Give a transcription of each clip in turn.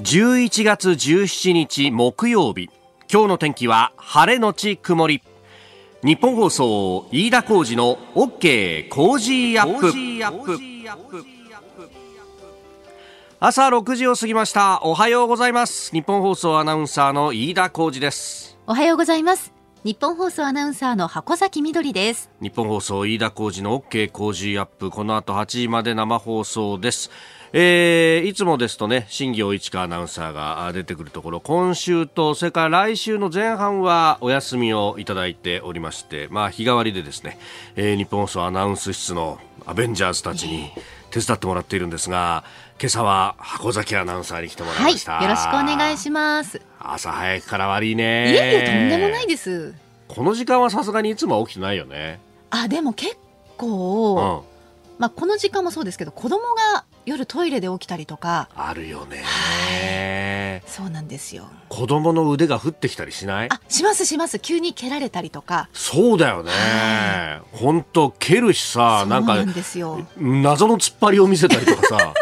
11月17日木曜日。今日の天気は晴れのち曇り。日本放送飯田浩二の OK 工事アップ。朝6時を過ぎました。おはようございます。日本放送アナウンサーの飯田浩二です。おはようございます日本放送アナウンサーの箱崎みどりです。日本放送飯田浩二の OK 工事アップ。この後8時まで生放送です。えー、いつもですとね、新業一華アナウンサーが出てくるところ、今週と、それから来週の前半はお休みをいただいておりまして、まあ、日替わりでですね、えー、日本放送アナウンス室のアベンジャーズたちに手伝ってもらっているんですが、今朝は箱崎アナウンサーに来てもらいました。はい、よろしくお願いします。朝早くから悪いね。いえいえ、とんでもないです。この時間はさすがにいつも起きてないよね。あ、でも結構、うん。まあ、この時間もそうですけど子供が夜トイレで起きたりとか。あるよね、はい、そうなんですよ。子供の腕が降ってきたりしない？あしますします。急に蹴られたりとか。そうだよね。本当蹴るしさなんか謎の突っ張りを見せたりとかさ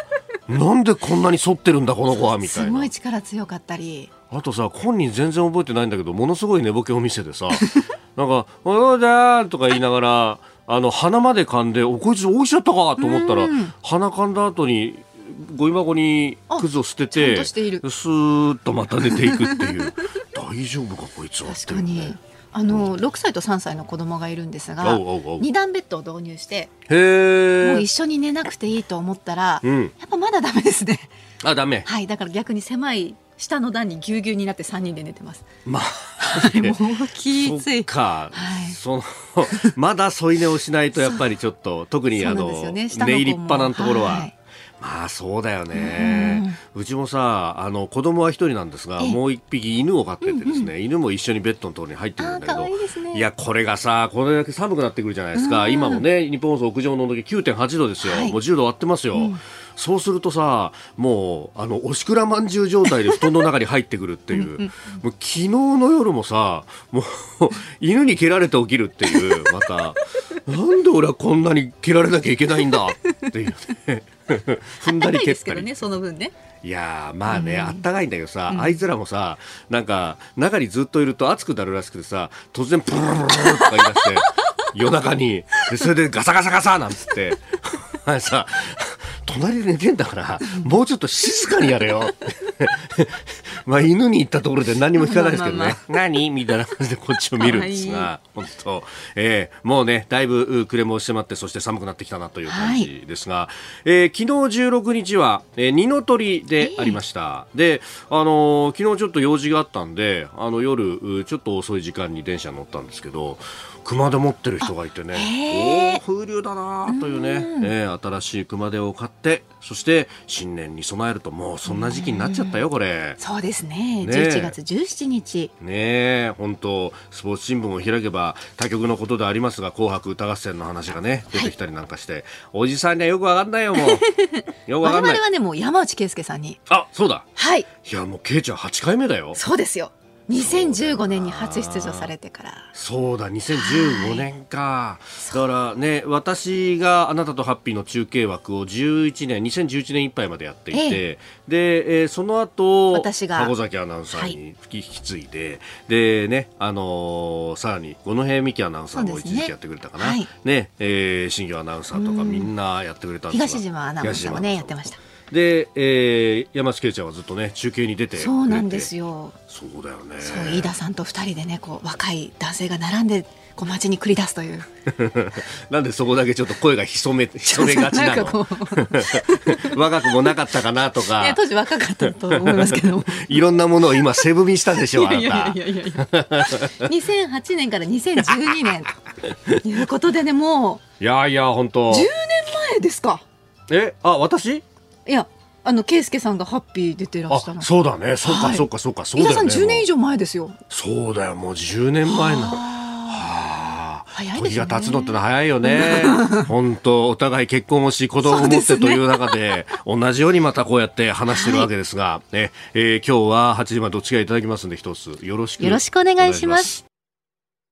なんでこんなに反ってるんだこの子はみたいな。すごい力強かったり。あとさ本人全然覚えてないんだけどものすごい寝ぼけを見せてさ。なんか「およだ」とか言いながらあの鼻まで噛んでおこいつおいしちゃったかと思ったら、鼻噛んだ後にゴミ箱にクズを捨ててスーッとまた寝ていくっていう。大丈夫かこいつは。確かにあの6歳と3歳の子供がいるんですが2段ベッドを導入してもう一緒に寝なくていいと思ったら、うん、やっぱまだダメですね。あダメ。はいだから逆に狭い下の段にぎゅうぎゅうになって3人で寝てます。まあ、もうきつい。か、はい、その まだ添い寝をしないとやっぱりちょっと特にあの、ね、寝入りっぱなところは。はいまあそうだよね、ううちもさあの子供は一人なんですがもう一匹犬を飼っててですね、うんうん、犬も一緒にベッドのところに入ってるんだけどい、ね,、やこれがさこれだけ寒くなってくるじゃないですか、今もね日本放送屋上の温度計9.8度ですよ、はい、もう10度割ってますよ、うん。そうするとさもうあのおしくらまんじゅう状態で布団の中に入ってくるっていう。もう昨日の夜もさもう犬に蹴られて起きるっていうまた。なんで俺はこんなに蹴られなきゃいけないんだっていうね 踏んだり蹴ったり。ねその分ね。いやまあね、うん、あったかいんだけどさ、うん、あいつらもさなんか中にずっといると暑くなるらしくてさ突然プルルルルとか言い出して夜中にそれでガサガサガサなんつってさ隣で寝てんだから、もうちょっと静かにやれよ。まあ犬に行ったところで何も聞かないですけどね。まあまあまあ何？みたいな感じでこっちを見るんですが、本当、えー、もうね、だいぶ暮れもしてまって、そして寒くなってきたなという感じですが、はい、えー、昨日16日は、えー、二の鳥でありました。えー、で、あのー、昨日ちょっと用事があったんで、あの夜、ちょっと遅い時間に電車に乗ったんですけど、熊手持ってる人がいてね、おお風流だなというね、えー、新しい熊手を買って、そして新年に備えるともうそんな時期になっちゃったよ、これ。そうですね。ね11月17日。ね本当スポーツ新聞を開けば他局のことでありますが、紅白歌合戦の話がね、出てきたりなんかして、はい、おじさんにはよくわかんないよ、もう。よくわかんない。我々はね、もう山内圭介さんに。あ、そうだ。はい。いや、もう圭ちゃん8回目だよ。そうですよ。2015年に初出場されてから。そうだ2015年か、だからね私があなたとハッピーの中継枠を11年2011年いっぱいまでやっていて、ええ、で、えー、その後私が。箱崎アナウンサーに引き継いで、はい、でねあのー、さらに五戸美希アナウンサーも一時期やってくれたかな。ね,、はい。ねえー、新庄アナウンサーとかみんなやってくれたんです東島アナウンサーもねやってましたで、えー、山内圭ちゃんはずっとね中継に出てそうなんですよ。そうだよね。そう飯田さんと二人でねこう若い男性が並んでこう街に繰り出すという。なんでそこだけちょっと声が潜め 潜めがちなの？若くもなかったかなとか。当時若かったと思いますけどいろんなものを今背踏みしたでしょあなたいやいやいや。いや2008年から2012年。ということでねもう。いやいや本当。10年前ですか。えあ私？いやあの圭介さんがハッピー出てらっしゃるそうだね。そうか、はい、そうかそうかそうだよね。さん10年以上前ですよ。そうだよもう10年前の。はあ。早いですね、時が経つのってのは早いよね。本当お互い結婚をし、子供を持ってという中で、同じようにまたこうやって話してるわけですが、はい、ね、えー、今日は8時までお付き合いいただきますんで、一つよろしくよろしくお願いします。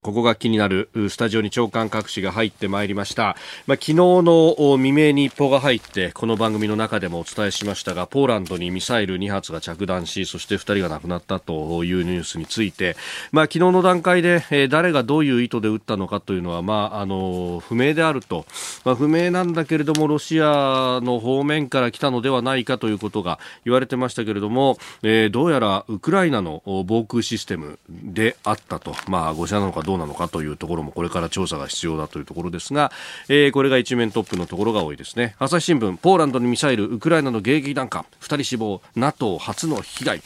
ここが気になるスタジオに長官各紙が入ってまいりました、まあ、昨日の未明に一報が入ってこの番組の中でもお伝えしましたがポーランドにミサイル2発が着弾しそして2人が亡くなったというニュースについて、まあ、昨日の段階で、えー、誰がどういう意図で撃ったのかというのは、まあ、あの不明であると、まあ、不明なんだけれどもロシアの方面から来たのではないかということが言われてましたけれども、えー、どうやらウクライナの防空システムであったと、まあ、ご社なのかどうどうなのかというところもこれから調査が必要だというところですが、えー、これが一面トップのところが多いですね。朝日新聞ポーランドにミサイルウクライナの迎撃弾か2人死亡 NATO 初の被害。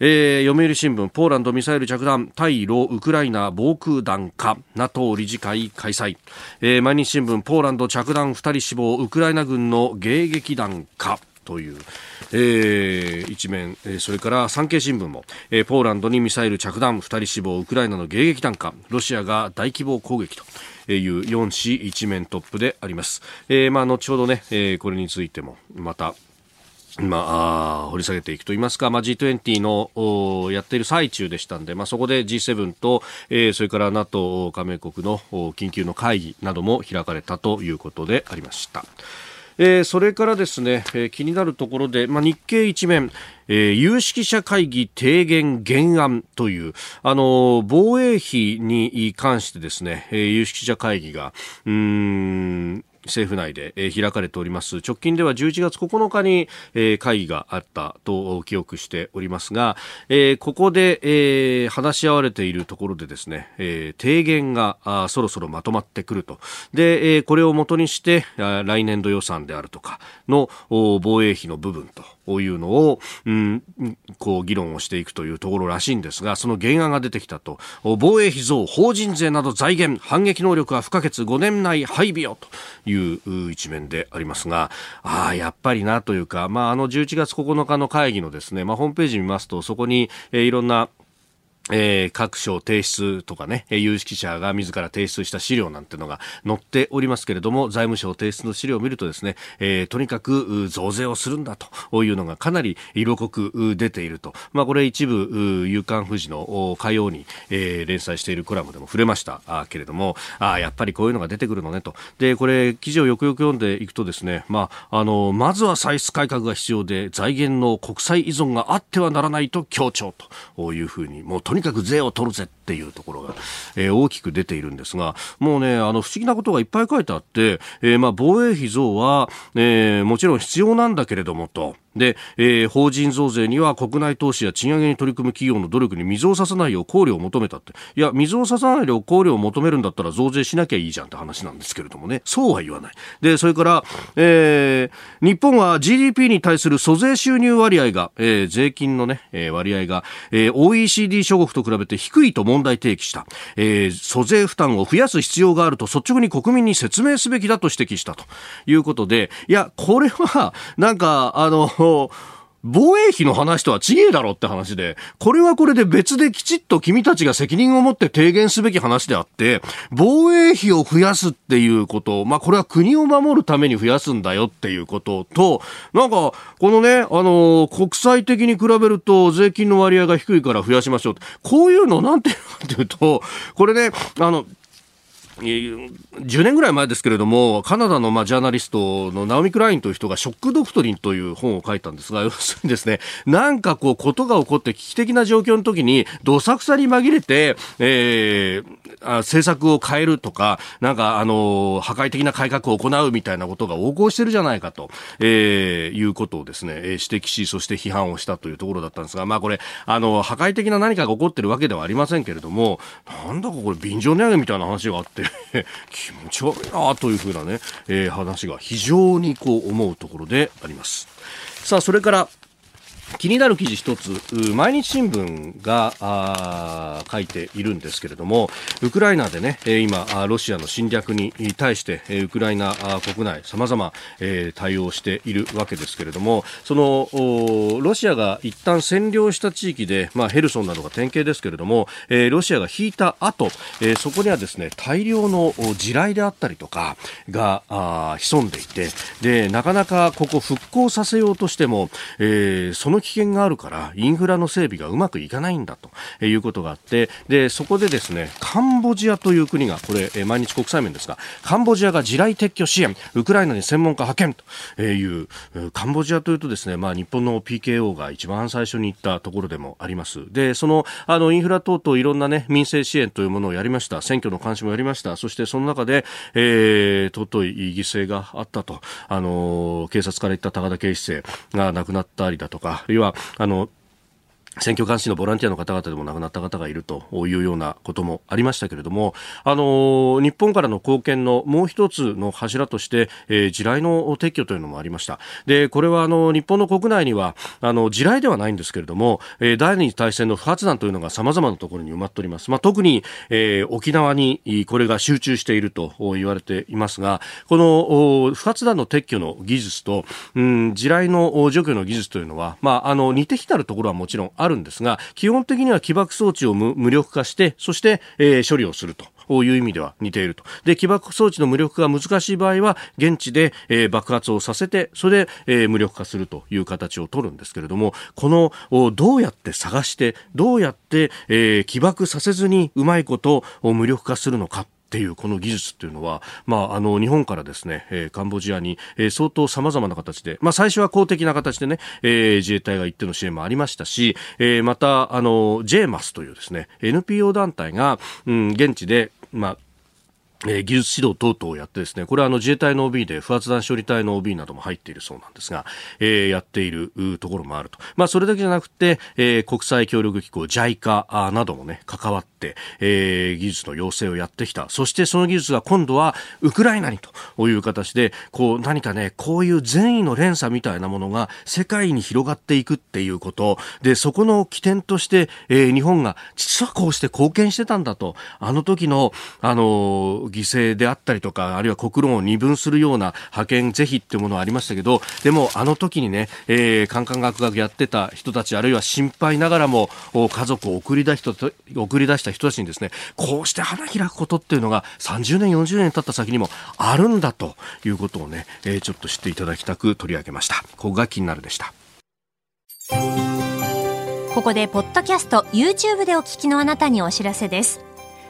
えー、読売新聞ポーランドミサイル着弾対ロウクライナ防空弾か NATO 理事会開催、えー、毎日新聞ポーランド着弾2人死亡ウクライナ軍の迎撃弾かという、えー、一面、えー、それから産経新聞も、えー、ポーランドにミサイル着弾2人死亡ウクライナの迎撃弾かロシアが大規模攻撃という4紙一面トップであります、えーまあ、後ほどね、えー、これについてもまたまあ、掘り下げていくといいますか、まあ、G20 のやっている最中でしたんで、まあ、そこで G7 と、えー、それから NATO 加盟国の緊急の会議なども開かれたということでありました。えー、それからですね、えー、気になるところで、まあ、日経一面、えー、有識者会議提言原案という、あの、防衛費に関してですね、え、有識者会議が、うん、政府内で、え、開かれております。直近では11月9日に、え、会議があったと記憶しておりますが、え、ここで、え、話し合われているところでですね、え、提言がそろそろまとまってくると。で、え、これをもとにして来年度予算であるとかの防衛費の部分というのを、うん、こう議論をしていくというところらしいんですが、その原案が出てきたと、防衛費増、法人税など財源、反撃能力は不可欠、5年内配備をと。いう一面でありますが、ああ、やっぱりなというか、まあ、あの11月9日の会議のですね、まあ、ホームページ見ますと、そこに、えー、いろんなえー、各省提出とかね、有識者が自ら提出した資料なんてのが載っておりますけれども、財務省提出の資料を見るとですね、えー、とにかく増税をするんだというのがかなり色濃く出ていると。まあこれ一部、夕刊富士の火曜に、えー、連載しているコラムでも触れましたあけれども、あやっぱりこういうのが出てくるのねと。で、これ記事をよくよく読んでいくとですね、まあ、あの、まずは歳出改革が必要で、財源の国債依存があってはならないと強調というふうに、もうとにかく税を取るぜっていうところが、えー、大きく出ているんですが、もうね、あの、不思議なことがいっぱい書いてあって、えー、まあ、防衛費増は、えー、もちろん必要なんだけれどもと、で、えー、法人増税には国内投資や賃上げに取り組む企業の努力に水を差さないよう考慮を求めたって。いや、水を差さないよう考慮を求めるんだったら増税しなきゃいいじゃんって話なんですけれどもね。そうは言わない。で、それから、えー、日本は GDP に対する租税収入割合が、えー、税金のね、えー、割合が、えー、OECD 諸国と比べて低いと問題提起した。えー、租税負担を増やす必要があると率直に国民に説明すべきだと指摘したということで、いや、これは、なんか、あの、防衛費の話とは違えだろって話で、これはこれで別できちっと君たちが責任を持って提言すべき話であって、防衛費を増やすっていうこと、まあこれは国を守るために増やすんだよっていうことと、なんか、このね、あの、国際的に比べると税金の割合が低いから増やしましょうって。こういうのなんていうかっていうと、これね、あの、10年ぐらい前ですけれども、カナダのまあジャーナリストのナオミ・クラインという人がショック・ドクトリンという本を書いたんですが、要するにですね、なんかこう、ことが起こって危機的な状況の時に、どさくさに紛れて、えー、政策を変えるとか、なんかあの、破壊的な改革を行うみたいなことが横行してるじゃないかと、えー、いうことをですね、指摘し、そして批判をしたというところだったんですが、まあこれ、あの、破壊的な何かが起こってるわけではありませんけれども、なんだかこれ便乗値上げみたいな話があって、気持ち悪いなというふうなね、えー、話が非常にこう思うところであります。さあ、それから、気になる記事一つ、毎日新聞が書いているんですけれども、ウクライナでね、今、ロシアの侵略に対して、ウクライナ国内、様々対応しているわけですけれども、その、ロシアが一旦占領した地域で、まあ、ヘルソンなどが典型ですけれども、ロシアが引いた後、そこにはですね、大量の地雷であったりとかが潜んでいて、で、なかなかここ復興させようとしても、その危険があるからインフラの整備がうまくいかないんだということがあってでそこでですねカンボジアという国がこれ毎日国際面ですがカンボジアが地雷撤去支援ウクライナに専門家派遣というカンボジアというとですね、まあ、日本の PKO が一番最初に行ったところでもあります。でそのあのインフラ等々いろんな、ね、民生支援というものをやりました選挙の監視もやりましたそしてその中で、えー、尊い犠牲があったとあの警察から言った高田警視正が亡くなったりだとかあるいはあの選挙監視のボランティアの方々でも亡くなった方がいるというようなこともありましたけれども、あの日本からの貢献のもう一つの柱として、えー、地雷の撤去というのもありました。で、これはあの日本の国内にはあの地雷ではないんですけれども、えー、第二次大戦の不発弾というのが様々なところに埋まっております。まあ、特に、えー、沖縄にこれが集中していると言われていますが、この不発弾の撤去の技術と、うん、地雷の除去の技術というのは、まあ、あの似て非なるところはもちろんあるんですが、基本的には起爆装置を無力化して、そして、えー、処理をすると。いう意味では似ていると。で、起爆装置の無力化が難しい場合は、現地で、えー、爆発をさせて、それで、えー、無力化するという形を取るんですけれども、この、どうやって探して、どうやって、えー、起爆させずにうまいことを無力化するのか。っていうこの技術っていうのは、まあ、あの日本からですね、えー、カンボジアに、えー、相当さまざまな形で、まあ、最初は公的な形でね、えー、自衛隊が行っての支援もありましたし、えー、またあの JMAS というですね NPO 団体が、うん、現地で、まあえー、技術指導等々をやってですね、これはあの自衛隊の OB で不発弾処理隊の OB なども入っているそうなんですが、えー、やっているところもあると。まあそれだけじゃなくて、えー、国際協力機構 JICA などもね、関わって、えー、技術の要請をやってきた。そしてその技術が今度はウクライナにという形で、こう何かね、こういう善意の連鎖みたいなものが世界に広がっていくっていうこと、で、そこの起点として、えー、日本が実はこうして貢献してたんだと、あの時の、あの犠牲であったりとか、あるいは国論を二分するような派遣是非っていうものはありましたけど、でもあの時にね、えー、カンカンガクガクやってた人たち、あるいは心配ながらも家族を送り出し送り出した人たちにですね、こうして花開くことっていうのが30年、40年経った先にもあるんだということをね、えー、ちょっと知っていただきたく取り上げました。ここが気になるでした。ここでポッドキャスト YouTube でお聞きのあなたにお知らせです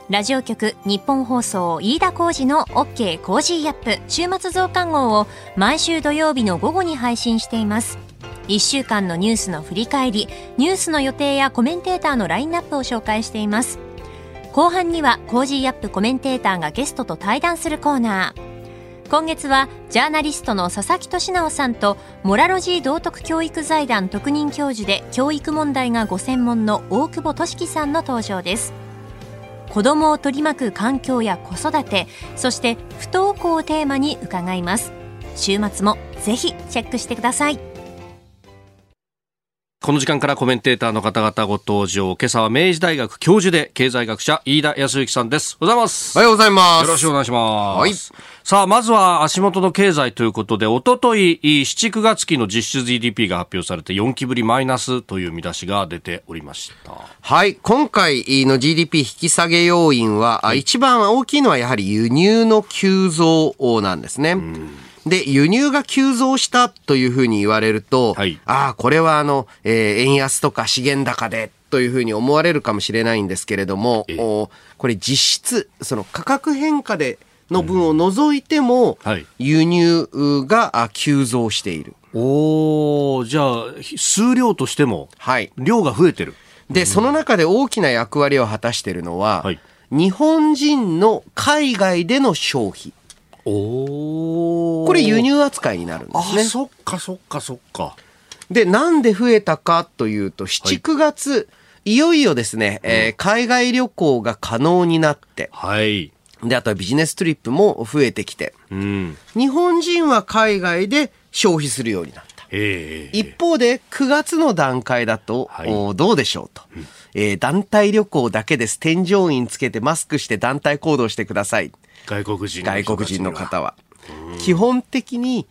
ラジオ局日本放送飯田浩二の OK コージーアップ週末増刊号を毎週土曜日の午後に配信しています。1週間のニュースの振り返り、ニュースの予定やコメンテーターのラインナップを紹介しています。後半には Cozy up! コメンテーターがゲストと対談するコーナー。今月はジャーナリストの佐々木俊尚さんとモラロジー道徳教育財団特任教授で教育問題がご専門の大久保俊輝さんの登場です。子供を取り巻く環境や子育てそして不登校をテーマに伺います。週末もぜひチェックしてください。この時間からコメンテーターの方々ご登場。今朝は明治大学教授で経済学者飯田康之さんです。おはようございます。おはようございます。よろしくお願いします。はい。さあ、まずは足元の経済ということで、おととい、7、9月期の実質 GDP が発表されて4期ぶりマイナスという見出しが出ておりました。はい。今回の GDP 引き下げ要因は、はい、一番大きいのはやはり輸入の急増なんですね。うんで、輸入が急増したというふうに言われると、はい、ああ、これはあの、えー、円安とか資源高でというふうに思われるかもしれないんですけれども、おこれ実質、その価格変化での分を除いても、うんはい、輸入が急増している。おじゃあ、数量としても、はい、量が増えてる。で、その中で大きな役割を果たしているのは、はい、日本人の海外での消費。おこれ輸入扱いになるんですね。そっかそっかそっか。で、なんで増えたかというと、7、9月、いよいよですね、うん、えー、海外旅行が可能になって、はい。で、あとはビジネストリップも増えてきて、うん、日本人は海外で消費するようになった。一方で9月の段階だと、はい、どうでしょうと、うん、えー、団体旅行だけです。添乗員つけてマスクして団体行動してください。外国人外国人の方は。基本的に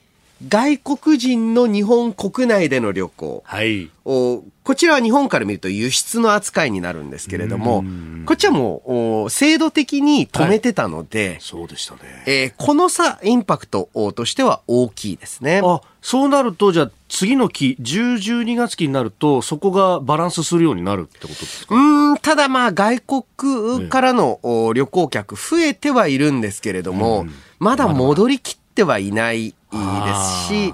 外国人の日本国内での旅行。はい。おこちらは日本から見ると輸出の扱いになるんですけれども、こっちはもう制度的に止めてたので、はい、そうでしたね。えー、この差、インパクトとしては大きいですね。あ、そうなると、じゃあ次の期、10、12月期になると、そこがバランスするようになるってことですか？うん、ただまあ外国からの旅行客増えてはいるんですけれども、まだ戻りきってはいないですし、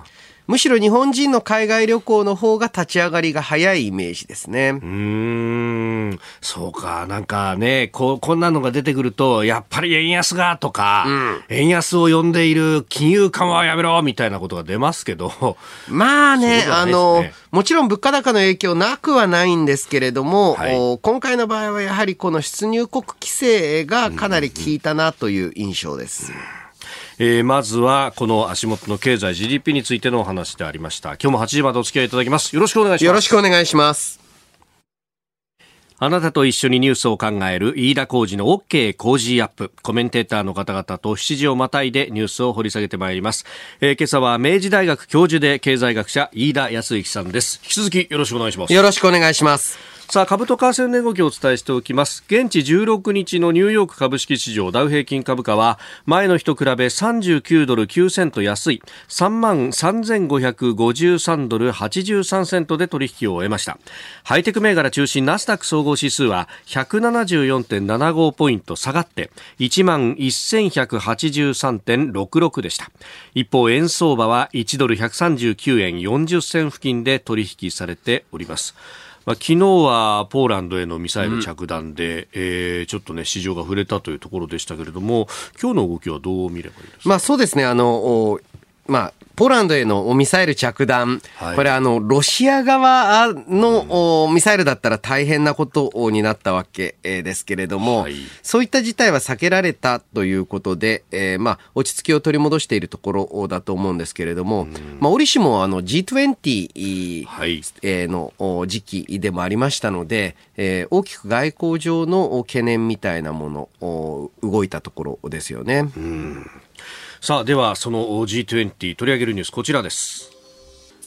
むしろ日本人の海外旅行の方が立ち上がりが早いイメージですね。うん、そうか、なんかね、ここんなのが出てくると、やっぱり円安がとか、うん、円安を呼んでいる金融緩和はやめろみたいなことが出ますけど。まあね、ね。あの、もちろん物価高の影響なくはないんですけれども、はい、今回の場合はやはりこの出入国規制がかなり効いたなという印象です。うんえー、まずはこの足元の経済 GDP についてのお話でありました今日も8時までお付き合いいただきますよろしくお願いしますよろしくお願いしますあなたと一緒にニュースを考える飯田浩二の OK 工事アップ。コメンテーターの方々と7時をまたいでニュースを掘り下げてまいります。えー、今朝は明治大学教授で経済学者飯田康之さんです。引き続きよろしくお願いします。よろしくお願いします。さあ株と為替の値動きをお伝えしておきます。現地16日のニューヨーク株式市場ダウ平均株価は前の日と比べ39ドル9セント安い。3万3553ドル83セントで取引を終えました。ハイテク銘柄中心ナスダック総合指数は174.75ポイント下がって1万1183.66でした。一方円相場は1ドル139円40銭付近で取引されております。まあ、昨日はポーランドへのミサイル着弾で、うん、えー、ちょっとね、市場が触れたというところでしたけれども、今日の動きはどう見ればいいですか、まあ、そうですね。あのまあ、ポーランドへのミサイル着弾、はい、これあの、ロシア側の、ミサイルだったら大変なことになったわけですけれども、はい、そういった事態は避けられたということで、えー、まあ、落ち着きを取り戻しているところだと思うんですけれども、まあ、折しもあの G20、はい、の時期でもありましたので、えー、大きく外交上の懸念みたいなもの、動いたところですよね。うんさあではその G20 取り上げるニュースこちらです。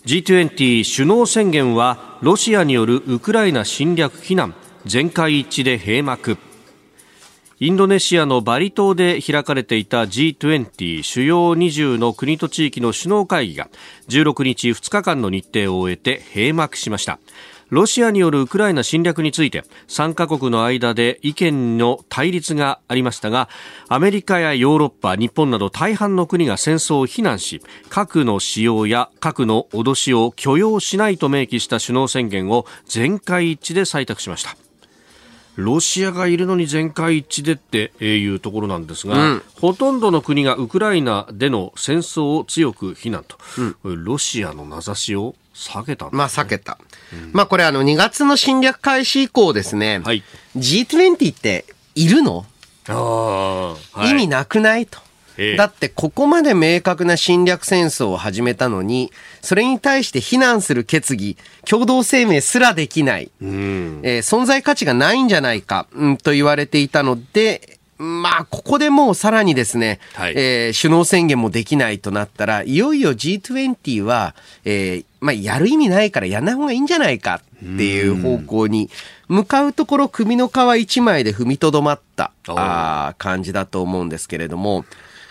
G20 首脳宣言はロシアによるウクライナ侵略非難全会一致で閉幕。インドネシアのバリ島で開かれていた G20 主要20の国と地域の首脳会議が16日2日間の日程を終えて閉幕しました。ロシアによるウクライナ侵略について3カ国の間で意見の対立がありましたがアメリカやヨーロッパ日本など大半の国が戦争を非難し核の使用や核の脅しを許容しないと明記した首脳宣言を全会一致で採択しました。ロシアがいるのに全会一致でっていうところなんですが、うん、ほとんどの国がウクライナでの戦争を強く非難と、うん、ロシアの名指しを避けた、ね、まあ避けた。うん、まあこれあの2月の侵略開始以降ですね、はい、G20 っているの？あ、はい、意味なくないと。だってここまで明確な侵略戦争を始めたのに、それに対して非難する決議、共同声明すらできない、うん、えー、存在価値がないんじゃないか、うん、と言われていたので、まあ、ここでもうさらにですね、はい、えー、首脳宣言もできないとなったら、いよいよ G20 は、えー、まあ、やる意味ないからやんない方がいいんじゃないかっていう方向に向かうところ、首の皮一枚で踏みとどまったあ感じだと思うんですけれども、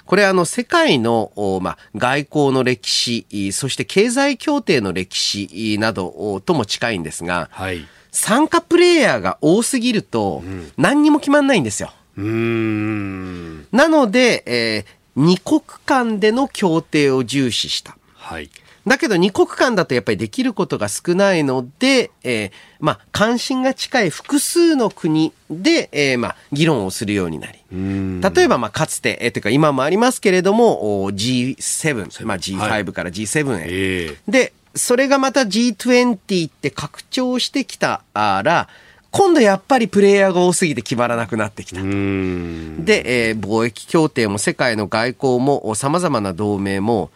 これあの世界の、まあ、外交の歴史、そして経済協定の歴史などとも近いんですが、はい、参加プレイヤーが多すぎると何にも決まんないんですよ。うんなので、えー、二国間での協定を重視した。はい。だけど二国間だとやっぱりできることが少ないので、えー、まあ、関心が近い複数の国で、えー、まあ、議論をするようになり。例えば、まあ、かつて、えー、というか今もありますけれども、G7、まあ、G5 から G7 へ。はい、で、それがまた G20 って拡張してきたら、今度やっぱりプレイヤーが多すぎて決まらなくなってきた。で、えー、貿易協定も世界の外交も様々な同盟も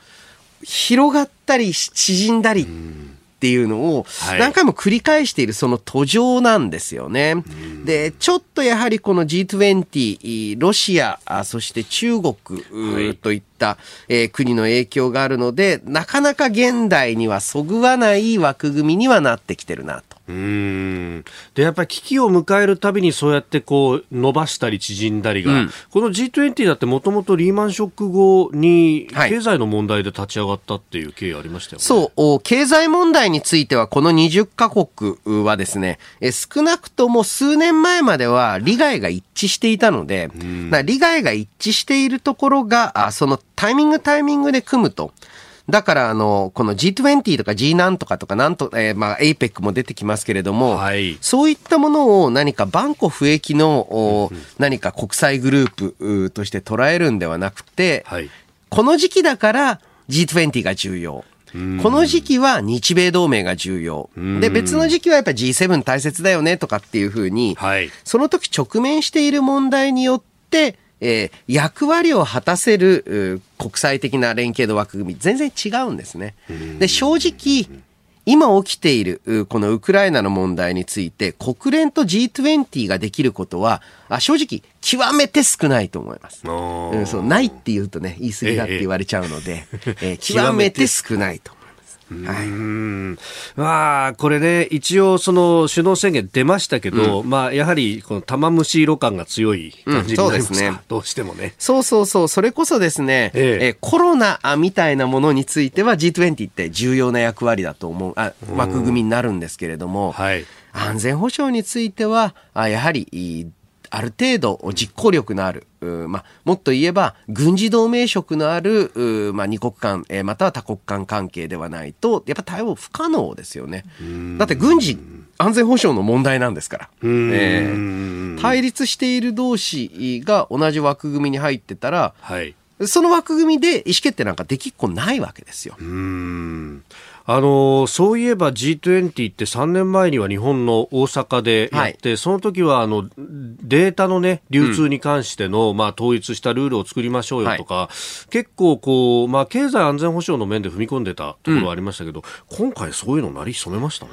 広がったり縮んだりっっていうのを何回も繰り返しているその途上なんですよね。はい、で、ちょっとやはりこの G20、ロシア、そして中国といった、えー、国の影響があるので、なかなか現代にはそぐわない枠組みにはなってきてるなと。うん。でやっぱり危機を迎えるたびにそうやってこう伸ばしたり縮んだりが、うん、この G20 だってもともとリーマンショック後に経済の問題で立ち上がったっていう経緯ありましたよね、はい、そう。経済問題についてはこの20カ国はですねえ少なくとも数年前までは利害が一致していたので、うん、利害が一致しているところがそのタイミングタイミングで組むと。だから、あの、この G20 とか G なんとかとか、なんと、えー、まあ、APEC も出てきますけれども、はい、そういったものを何か万古不益の、うん何か国際グループとして捉えるんではなくて、はい、この時期だから G20 が重要。この時期は日米同盟が重要。で、別の時期はやっぱり G7 大切だよねとかっていうふうに、はい、その時直面している問題によって、えー、役割を果たせる国際的な連携の枠組み全然違うんですね。で正直今起きているこのウクライナの問題について国連と G20 ができることは正直極めて少ないと思います。うん、そうないって言うとね言い過ぎだって言われちゃうので、え えー、極めて少ないと。はい、まあ、これね、一応、その首脳宣言出ましたけど、うん、まあ、やはり、この玉虫色感が強い感じになりますか、うん、ね、どうしてもね。そうそうそう、それこそですね、ええ。えコロナみたいなものについては G20 って重要な役割だと思う、あ枠組みになるんですけれども、はい、安全保障については、あやはり、ある程度実行力のある、まあ、もっと言えば軍事同盟色のある、まあ、二国間、えー、または多国間関係ではないとやっぱ対応不可能ですよね。だって軍事安全保障の問題なんですから、えー、対立している同士が同じ枠組みに入ってたら、はい、その枠組みで意思決定なんかできっこないわけですよ。うんあのそういえば G20 って3年前には日本の大阪でやって、はい、その時はあのデータの、ね、流通に関しての、うん、まあ、統一したルールを作りましょうよとか、はい、結構こう、まあ、経済安全保障の面で踏み込んでたところはありましたけど、うん、今回そういうのなり潜めましたね。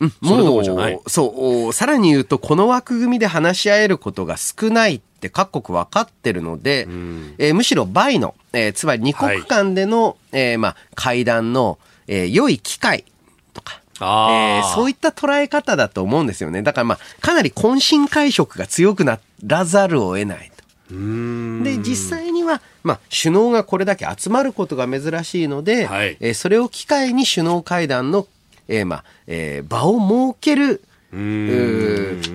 うん、もう、そう、さらに言うと、この枠組みで話し合えることが少ないって各国分かってるので、うん、えー、むしろ倍の、えー、つまり二国間での、はい、えー、まあ、会談のえー、良い機会とか、えー、そういった捉え方だと思うんですよね。だからまあ、かなり懇親会色が強くならざるを得ないと。で、実際には、まあ、首脳がこれだけ集まることが珍しいので、はい、えー、それを機会に首脳会談の、えー、まあ、えー、場を設ける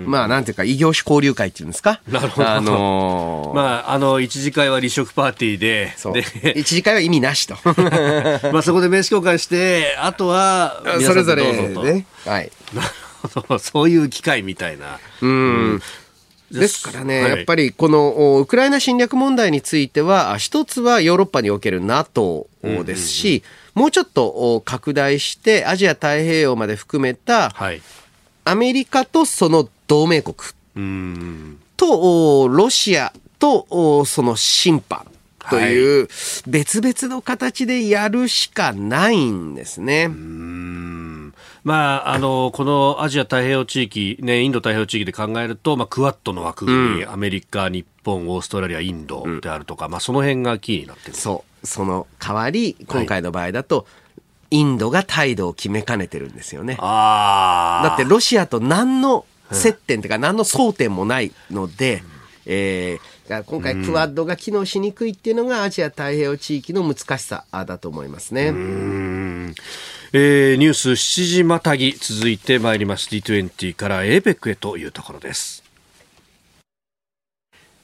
まあ、なんていうか、異業種交流会っていうんですか？なるほど。あのー、まあ、あの、一次会は離職パーティーで、で一次会は意味なしと。まあ、そこで名刺交換して、あとは、それぞれね。はい。なるほど。そういう機会みたいな。うん。ですからね、はい、やっぱりこのウクライナ侵略問題については、一つはヨーロッパにおける NATO ですし、もうちょっと拡大して、アジア太平洋まで含めた、はい、アメリカとその同盟国。とロシアとその審判という別々の形でやるしかないんですね。まあ、あのこのアジア太平洋地域、ね、インド太平洋地域で考えると、まあ、クワッドの枠組み、うん、アメリカ、日本、オーストラリア、インドであるとか、うん、まあ、その辺がキーになってる。そう。その代わり、今回の場合だと、はいインドが態度を決めかねてるんですよね。だってロシアと何の接点というか何の争点もないので、えー、今回クワッドが機能しにくいっていうのがアジア太平洋地域の難しさだと思いますね。えー、ニュース7時またぎ続いてまいります G20 から APEC へというところです。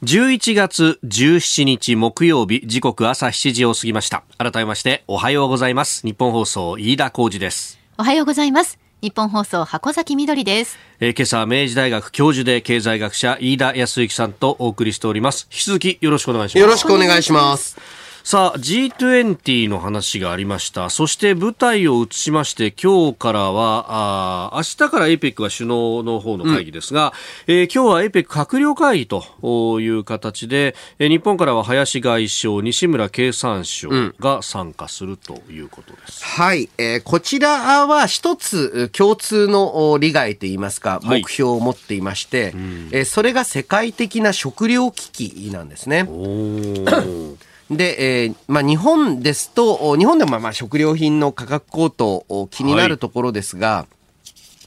11月17日木曜日時刻朝7時を過ぎました。改めましておはようございます。日本放送飯田浩二です。おはようございます。日本放送箱崎みどりです、えー、今朝明治大学教授で経済学者飯田康之さんとお送りしております。引き続きよろしくお願いします。よろしくお願いしますさあ G20 の話がありました。そして舞台を移しまして今日からはあ明日から APEC は首脳の方の会議ですが、うん、えー、今日は APEC 閣僚会議という形で、えー、日本からは林外相西村経産省が参加するということです、うん、はい、えー、こちらは一つ共通の利害といいますか目標を持っていまして、はいうん、えー、それが世界的な食糧危機なんですね。で、えーまあ、日本ですと、日本でもまあ食料品の価格高騰気になるところですが、は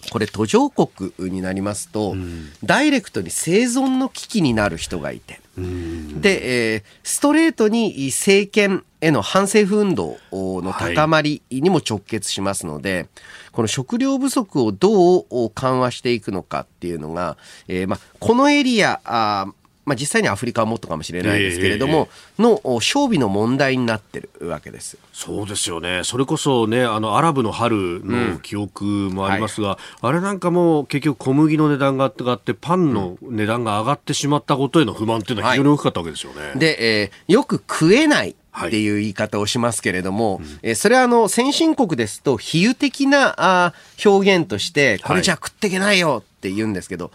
い、これ途上国になりますと、うん、ダイレクトに生存の危機になる人がいて、で、えー、ストレートに政権への反政府運動の高まりにも直結しますので、はい、この食料不足をどう緩和していくのかっていうのが、えーまあ、このエリアあまあ、実際にアフリカはもっとかもしれないですけれども、えー、の勝負の問題になってるわけです。そうですよね、それこそね、あのアラブの春の記憶もありますが、うんはい、あれなんかも結局、小麦の値段が上がって、パンの値段が上がってしまったことへの不満っていうのは非常に大きかったわけですよね。はい、で、えー、よく食えないっていう言い方をしますけれども、はいえそれはあの先進国ですと比喩的なあ表現としてこれじゃ食っていけないよって言うんですけど、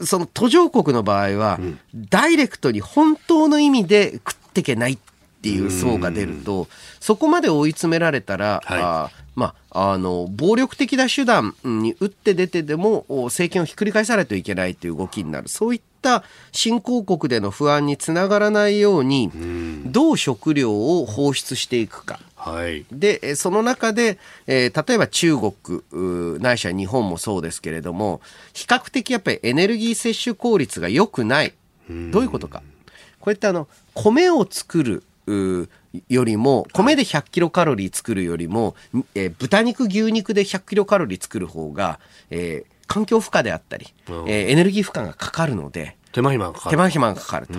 その途上国の場合は、ダイレクトに本当の意味で食っていけないっていう層が出ると、そこまで追い詰められたら、はい、あまあ、あの暴力的な手段に打って出てでも政権をひっくり返さないといけないという動きになる。そういった新興国での不安につながらないようにどう食料を放出していくか。はい、でその中で、えー、例えば中国ないしは日本もそうですけれども比較的やっぱりエネルギー摂取効率が良くない。どういうことか。こうやってあの米を作るよりも米で100キロカロリー作るよりも、えー、豚肉牛肉で100キロカロリー作る方が、えー、環境負荷であったり、えー、エネルギー負荷がかかるので手間暇がかかる。手間暇がかかると。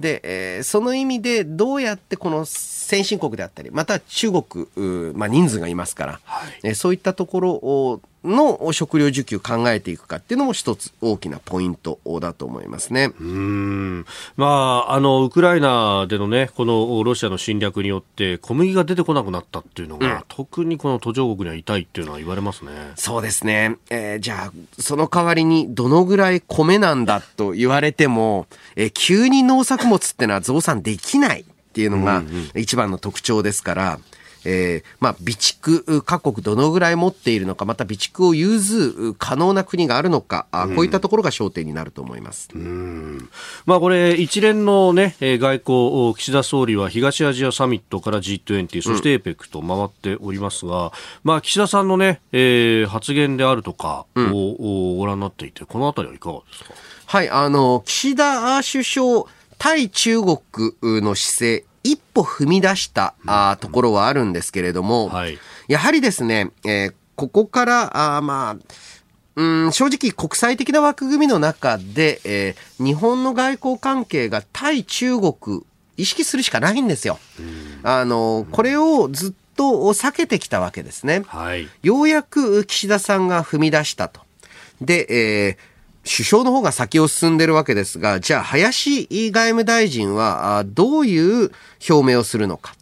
で、えー、その意味でどうやってこの先進国であったりまた中国、まあ、人数がいますから、はい、えー、そういったところをの食料需給考えていくかっていうのも一つ大きなポイントだと思いますね。うん。まあ、あの、ウクライナでのね、このロシアの侵略によって小麦が出てこなくなったっていうのが、うん、特にこの途上国には痛いっていうのは言われますね。そうですね。えー、じゃあ、その代わりにどのぐらい米なんだと言われても、えー、急に農作物ってのは増産できないっていうのが一番の特徴ですから、うんうんえー、まあ、備蓄各国どのぐらい持っているのか、また備蓄を融通可能な国があるのか、あこういったところが焦点になると思います。うん、まあ、これ、一連のね、外交、岸田総理は東アジアサミットから G20、そして APEC と回っておりますが、うん、まあ、岸田さんのね、えー、発言であるとかを、うん、ご覧になっていて、このあたりはいかがですか？はい、あの、岸田首相、対中国の姿勢、一歩踏み出したあところはあるんですけれども、はい、やはりですね、えー、ここからあまあうん正直国際的な枠組みの中で、えー、日本の外交関係が対中国意識するしかないんですよ。あのこれをずっと避けてきたわけですね。はい、ようやく岸田さんが踏み出したと。で、えー首相の方が先を進んでるわけですが、じゃあ林外務大臣はどういう表明をするのか。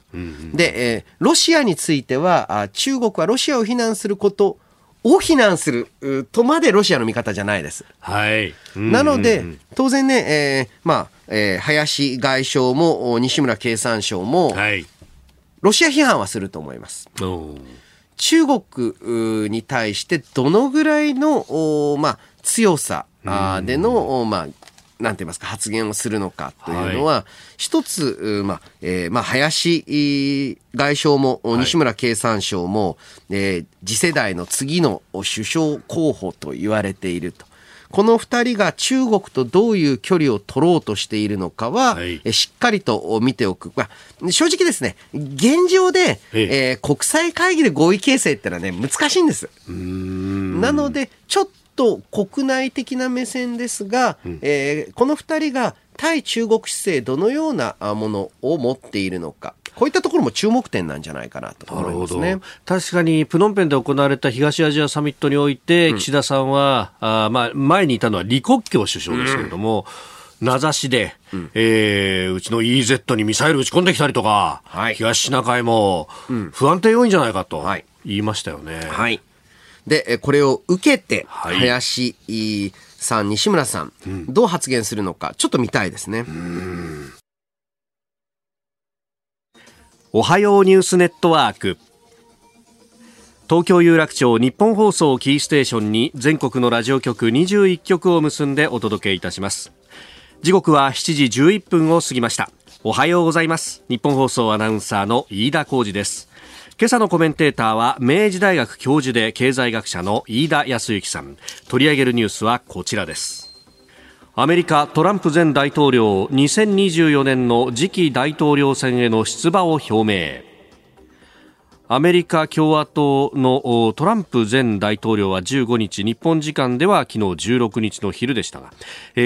で、えー、ロシアについては、中国はロシアを非難することを非難するとまでロシアの味方じゃないです。はい。なので、当然ね、えー、まあ、えー、林外相も西村経産省も、はい、ロシア批判はすると思います。中国に対してどのぐらいの、まあ、強さでの、まあ、なんて言いますか、発言をするのかというのは、はい、一つ、まあ、えー、まあ、林外相も、西村経産省も、はい、えー、次世代の次の首相候補と言われていると。この二人が中国とどういう距離を取ろうとしているのかは、はい、しっかりと見ておく。まあ、正直ですね、現状で、えー、国際会議で合意形成ってのはね、難しいんです。なので、ちょっとと国内的な目線ですが、うん、えー、この2人が対中国姿勢どのようなものを持っているのか。こういったところも注目点なんじゃないかなと思いますね。確かに、プノンペンで行われた東アジアサミットにおいて、岸田さんは、あまあ、前にいたのは李克強首相ですけれども、うん名指しで、うん、えー、うちの EZ にミサイル撃ち込んできたりとか、はい、東シナ海も不安定要因じゃないかと言いましたよね。はい。で、これを受けて、林さん、西村さん、うん、どう発言するのか、ちょっと見たいですね。おはようニュースネットワーク。東京有楽町日本放送キーステーションに全国のラジオ局21局を結んでお届けいたします。時刻は7時11分を過ぎました。おはようございます。日本放送アナウンサーの飯田浩二です今朝のコメンテーターは明治大学教授で経済学者の飯田康之さん。取り上げるニュースはこちらです。アメリカトランプ前大統領2024年の次期大統領選への出馬を表明。アメリカ共和党のトランプ前大統領は15日日本時間では昨日16日の昼でしたが、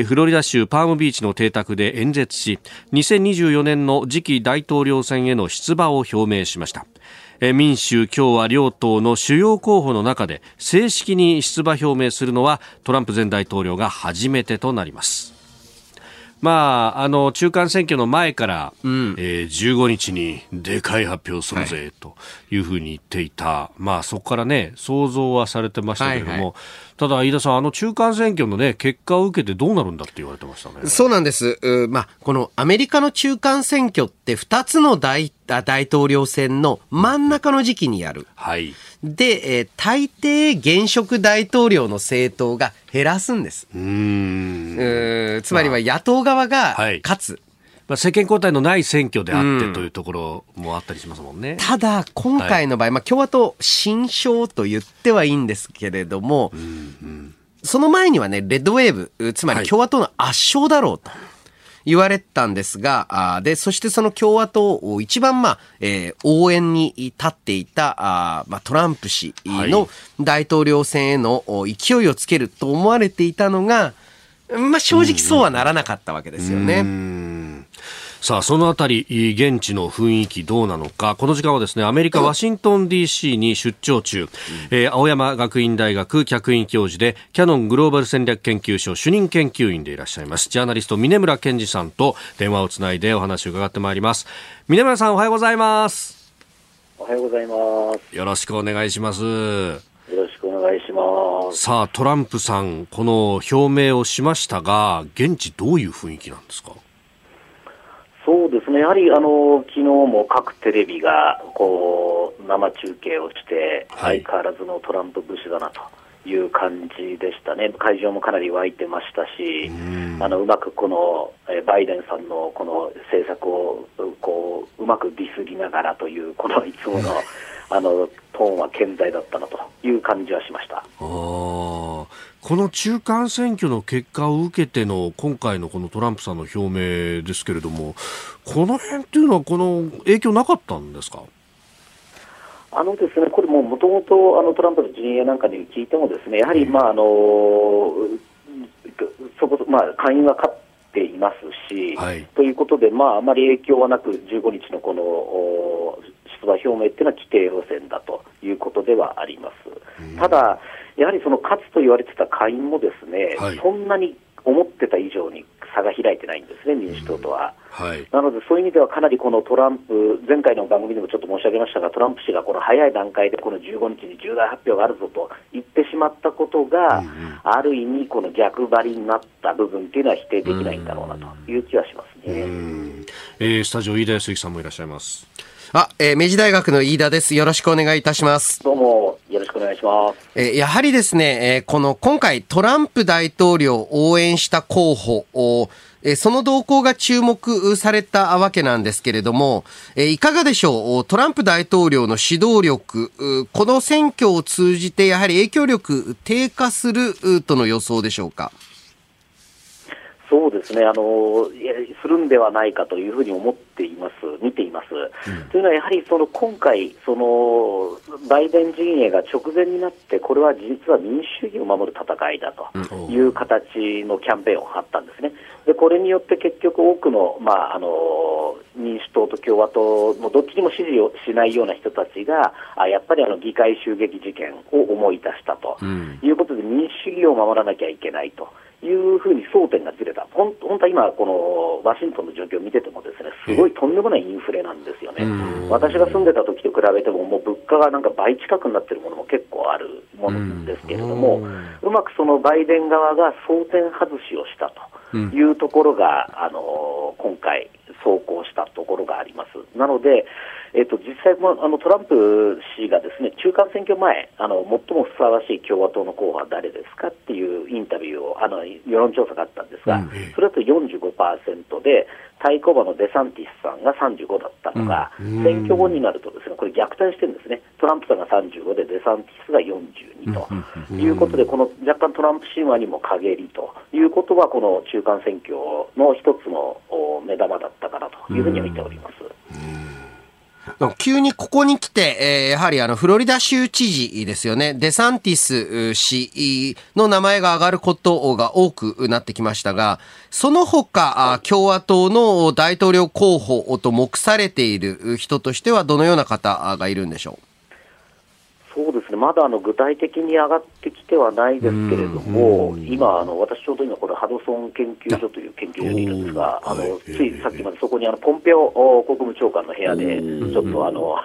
フロリダ州パームビーチの邸宅で演説し2024年の次期大統領選への出馬を表明しました。民主共和両党の主要候補の中で正式に出馬表明するのはトランプ前大統領が初めてとなります。まあ、あの中間選挙の前から、うん、えー、15日にでかい発表するぜ、というふうに言っていた、まあ、そこからね、想像はされてましたけれども、はいはい、ただ、飯田さん、あの中間選挙の、ね、結果を受けてどうなるんだって言われてましたねそうなんです、まあ、このアメリカの中間選挙って、2つの大大統領選の真ん中の時期にやる。はいで、えー、大抵現職大統領の政党が減らすんです。うんつまりは野党側が勝つ。まあ、政権交代のない選挙であってというところもあったりしますもんね。ただ、今回の場合、はい、まあ、共和党新勝と言ってはいいんですけれども、うんうん、その前にはね、レッドウェーブ、つまり共和党の圧勝だろうと。はい言われたんですが、あで、そしてその共和党を一番、まあ、えー、応援に立っていた、あまあ、トランプ氏の大統領選への勢いをつけると思われていたのが、まあ、正直そうはならなかったわけですよね。さあ、そのあたり、現地の雰囲気どうなのか、この時間はですね、アメリカ・ワシントン DC に出張中、うん、えー、青山学院大学客員教授で、キャノングローバル戦略研究所主任研究員でいらっしゃいます、ジャーナリスト、峰村健二さんと電話をつないでお話を伺ってまいります。峰村さん、おはようございます。おはようございます。よろしくお願いします。よろしくお願いします。さあ、トランプさん、この表明をしましたが、現地どういう雰囲気なんですか？そうですね、やはりあの昨日も各テレビがこう生中継をして、相変わらずのトランプ節だなと。いう感じでしたね、会場もかなり沸いてましたし、うあのうまくこのバイデンさんのこの政策をこううまくディスりながらという、この いつものあのトーンは健在だったなという感じはしました。あこの中間選挙の結果を受けての今回のこのトランプさんの表明ですけれども、この辺っていうのは、この影響なかったんですか？あのですね、これももともとトランプの陣営なんかに聞いても、ですねやはり、まああのそこまあ、下院は勝っていますし、はい、ということで、まあ、あまり影響はなく、15日のこの出馬表明っていうのは規定路線だということではあります。ただやはりその勝つと言われてた下院もですね、はい、そんなに思ってた以上に差が開いてないんですね、民主党とは。はい、なので、そういう意味ではかなりこのトランプ、前回の番組でもちょっと申し上げましたが、トランプ氏がこの早い段階でこの15日に重大発表があるぞと言ってしまったことが、うんうん、ある意味、この逆張りになった部分っていうのは否定できないんだろうなという気はしますね。えー、スタジオ、飯田康之さんもいらっしゃいます。あ、えー、明治大学の飯田です。よろしくお願いいたします。どうも、くお願いします。え、やはりですね、え、この今回トランプ大統領を応援した候補を、え、その動向が注目されたわけなんですけれども、え、いかがでしょう？トランプ大統領の指導力、この選挙を通じてやはり影響力低下するとの予想でしょうか？そうですねあのするんではないかというふうに思っています、見ています。うん、というのは、やはりその今回その、バイデン陣営が直前になって、これは実は民主主義を守る戦いだという形のキャンペーンを張ったんですね。でこれによって結局、多くの,、まあ、あの民主党と共和党のどっちにも支持をしないような人たちが、あやっぱりあの議会襲撃事件を思い出したということで、民主主義を守らなきゃいけないと。いうふうに争点がずれた、本当は今、このワシントンの状況を見てても、ですねすごいとんでもないインフレなんですよね、私が住んでた時と比べても、もう物価がなんか倍近くになってるものも結構あるものですけれども、うまくそのバイデン側が争点外しをしたというところが、あの今回、走行したところがあります。なので、えっと、実際もあのトランプ氏がですね中間選挙前あの、最もふさわしい共和党の候補は誰ですかっていうインタビューを、あの世論調査があったんですが、うん、それだと45%で、対抗馬のデサンティスさんが35だったのが、うん、選挙後になると、ですねこれ逆転してるんですね、トランプさんが35で、デサンティスが42と。いうことで、この若干トランプ神話にも陰りということは、この中間選挙の一つの目玉だったかなというふうには見ております。急にここに来て、えー、やはりあの、フロリダ州知事ですよね。デサンティス氏の名前が上がることが多くなってきましたが、その他、共和党の大統領候補と目されている人としては、どのような方がいるんでしょう？そうですね、まだあの具体的に上がってきてはないですけれども、今あの、私ちょうど今、これ、ハドソン研究所という研究所にいるんですが、あのついさっきまでそこにあのポンペオ国務長官の部屋で、ちょっとあの、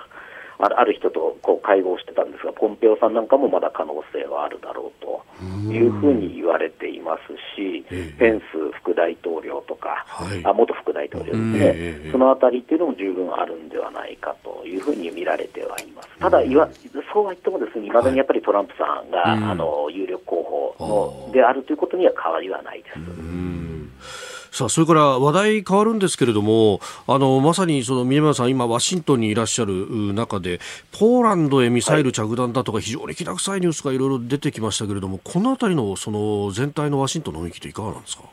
あるある人とこう会合してたんですが、ポンペオさんなんかもまだ可能性はあるだろうと。いうふうに言われていますし、ペンス副大統領とか、はい、あ元副大統領ですね、そのあたりっていうのも十分あるんではないかというふうに見られてはいます。ただ、いわそうは言ってもですね、いまだにやっぱりトランプさんが、はい、あの有力候補のであるということには変わりはないです。さあ、それから話題変わるんですけれども、あの、まさにその、宮村さん、今、ワシントンにいらっしゃる中で、ポーランドへミサイル着弾だとか、非常にきな臭いニュースがいろいろ出てきましたけれども、このあたりの、その、全体のワシントンの雰囲気っていかがなんですか？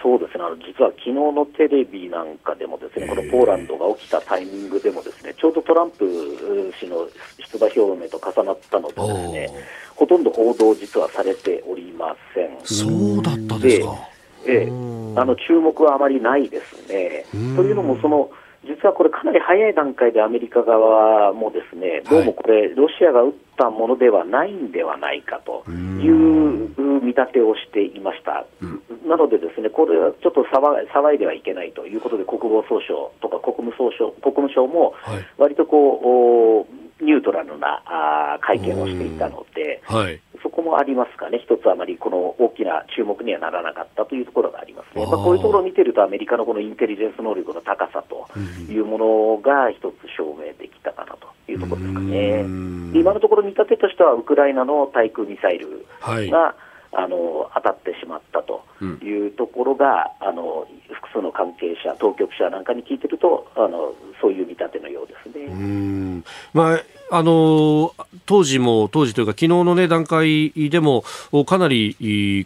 そうですね、あの実は昨日のテレビなんかでも、ですねこのポーランドが起きたタイミングでも、ですねちょうどトランプ氏の出馬表明と重なったので、ですねほとんど報道、実はされておりません。そうだったですかええ、あの注目はあまりないですね。というのもその実はこれ、かなり早い段階でアメリカ側もですねどうもこれ、ロシアが撃ったものではないんではないかという見立てをしていました、なので、ですねこれはちょっと騒いではいけないということで、国防総省とか国務総省国務省も、割とこう、ニュートラルなあ会見をしていたので、はい、そこもありますかね、一つあまりこの大きな注目にはならなかったというところがありますね、まあ、こういうところを見てると、アメリカのこのインテリジェンス能力の高さというものが一つ証明できたかなというところですかね。今のところ見立てとしては、ウクライナの対空ミサイルが、はいあの当たってしまったというところが、うん、あの複数の関係者、当局者なんかに聞いてると、あのそういう見立てのようですね。うんまああの当時も、当時というか、昨日の、ね、段階でも、かなり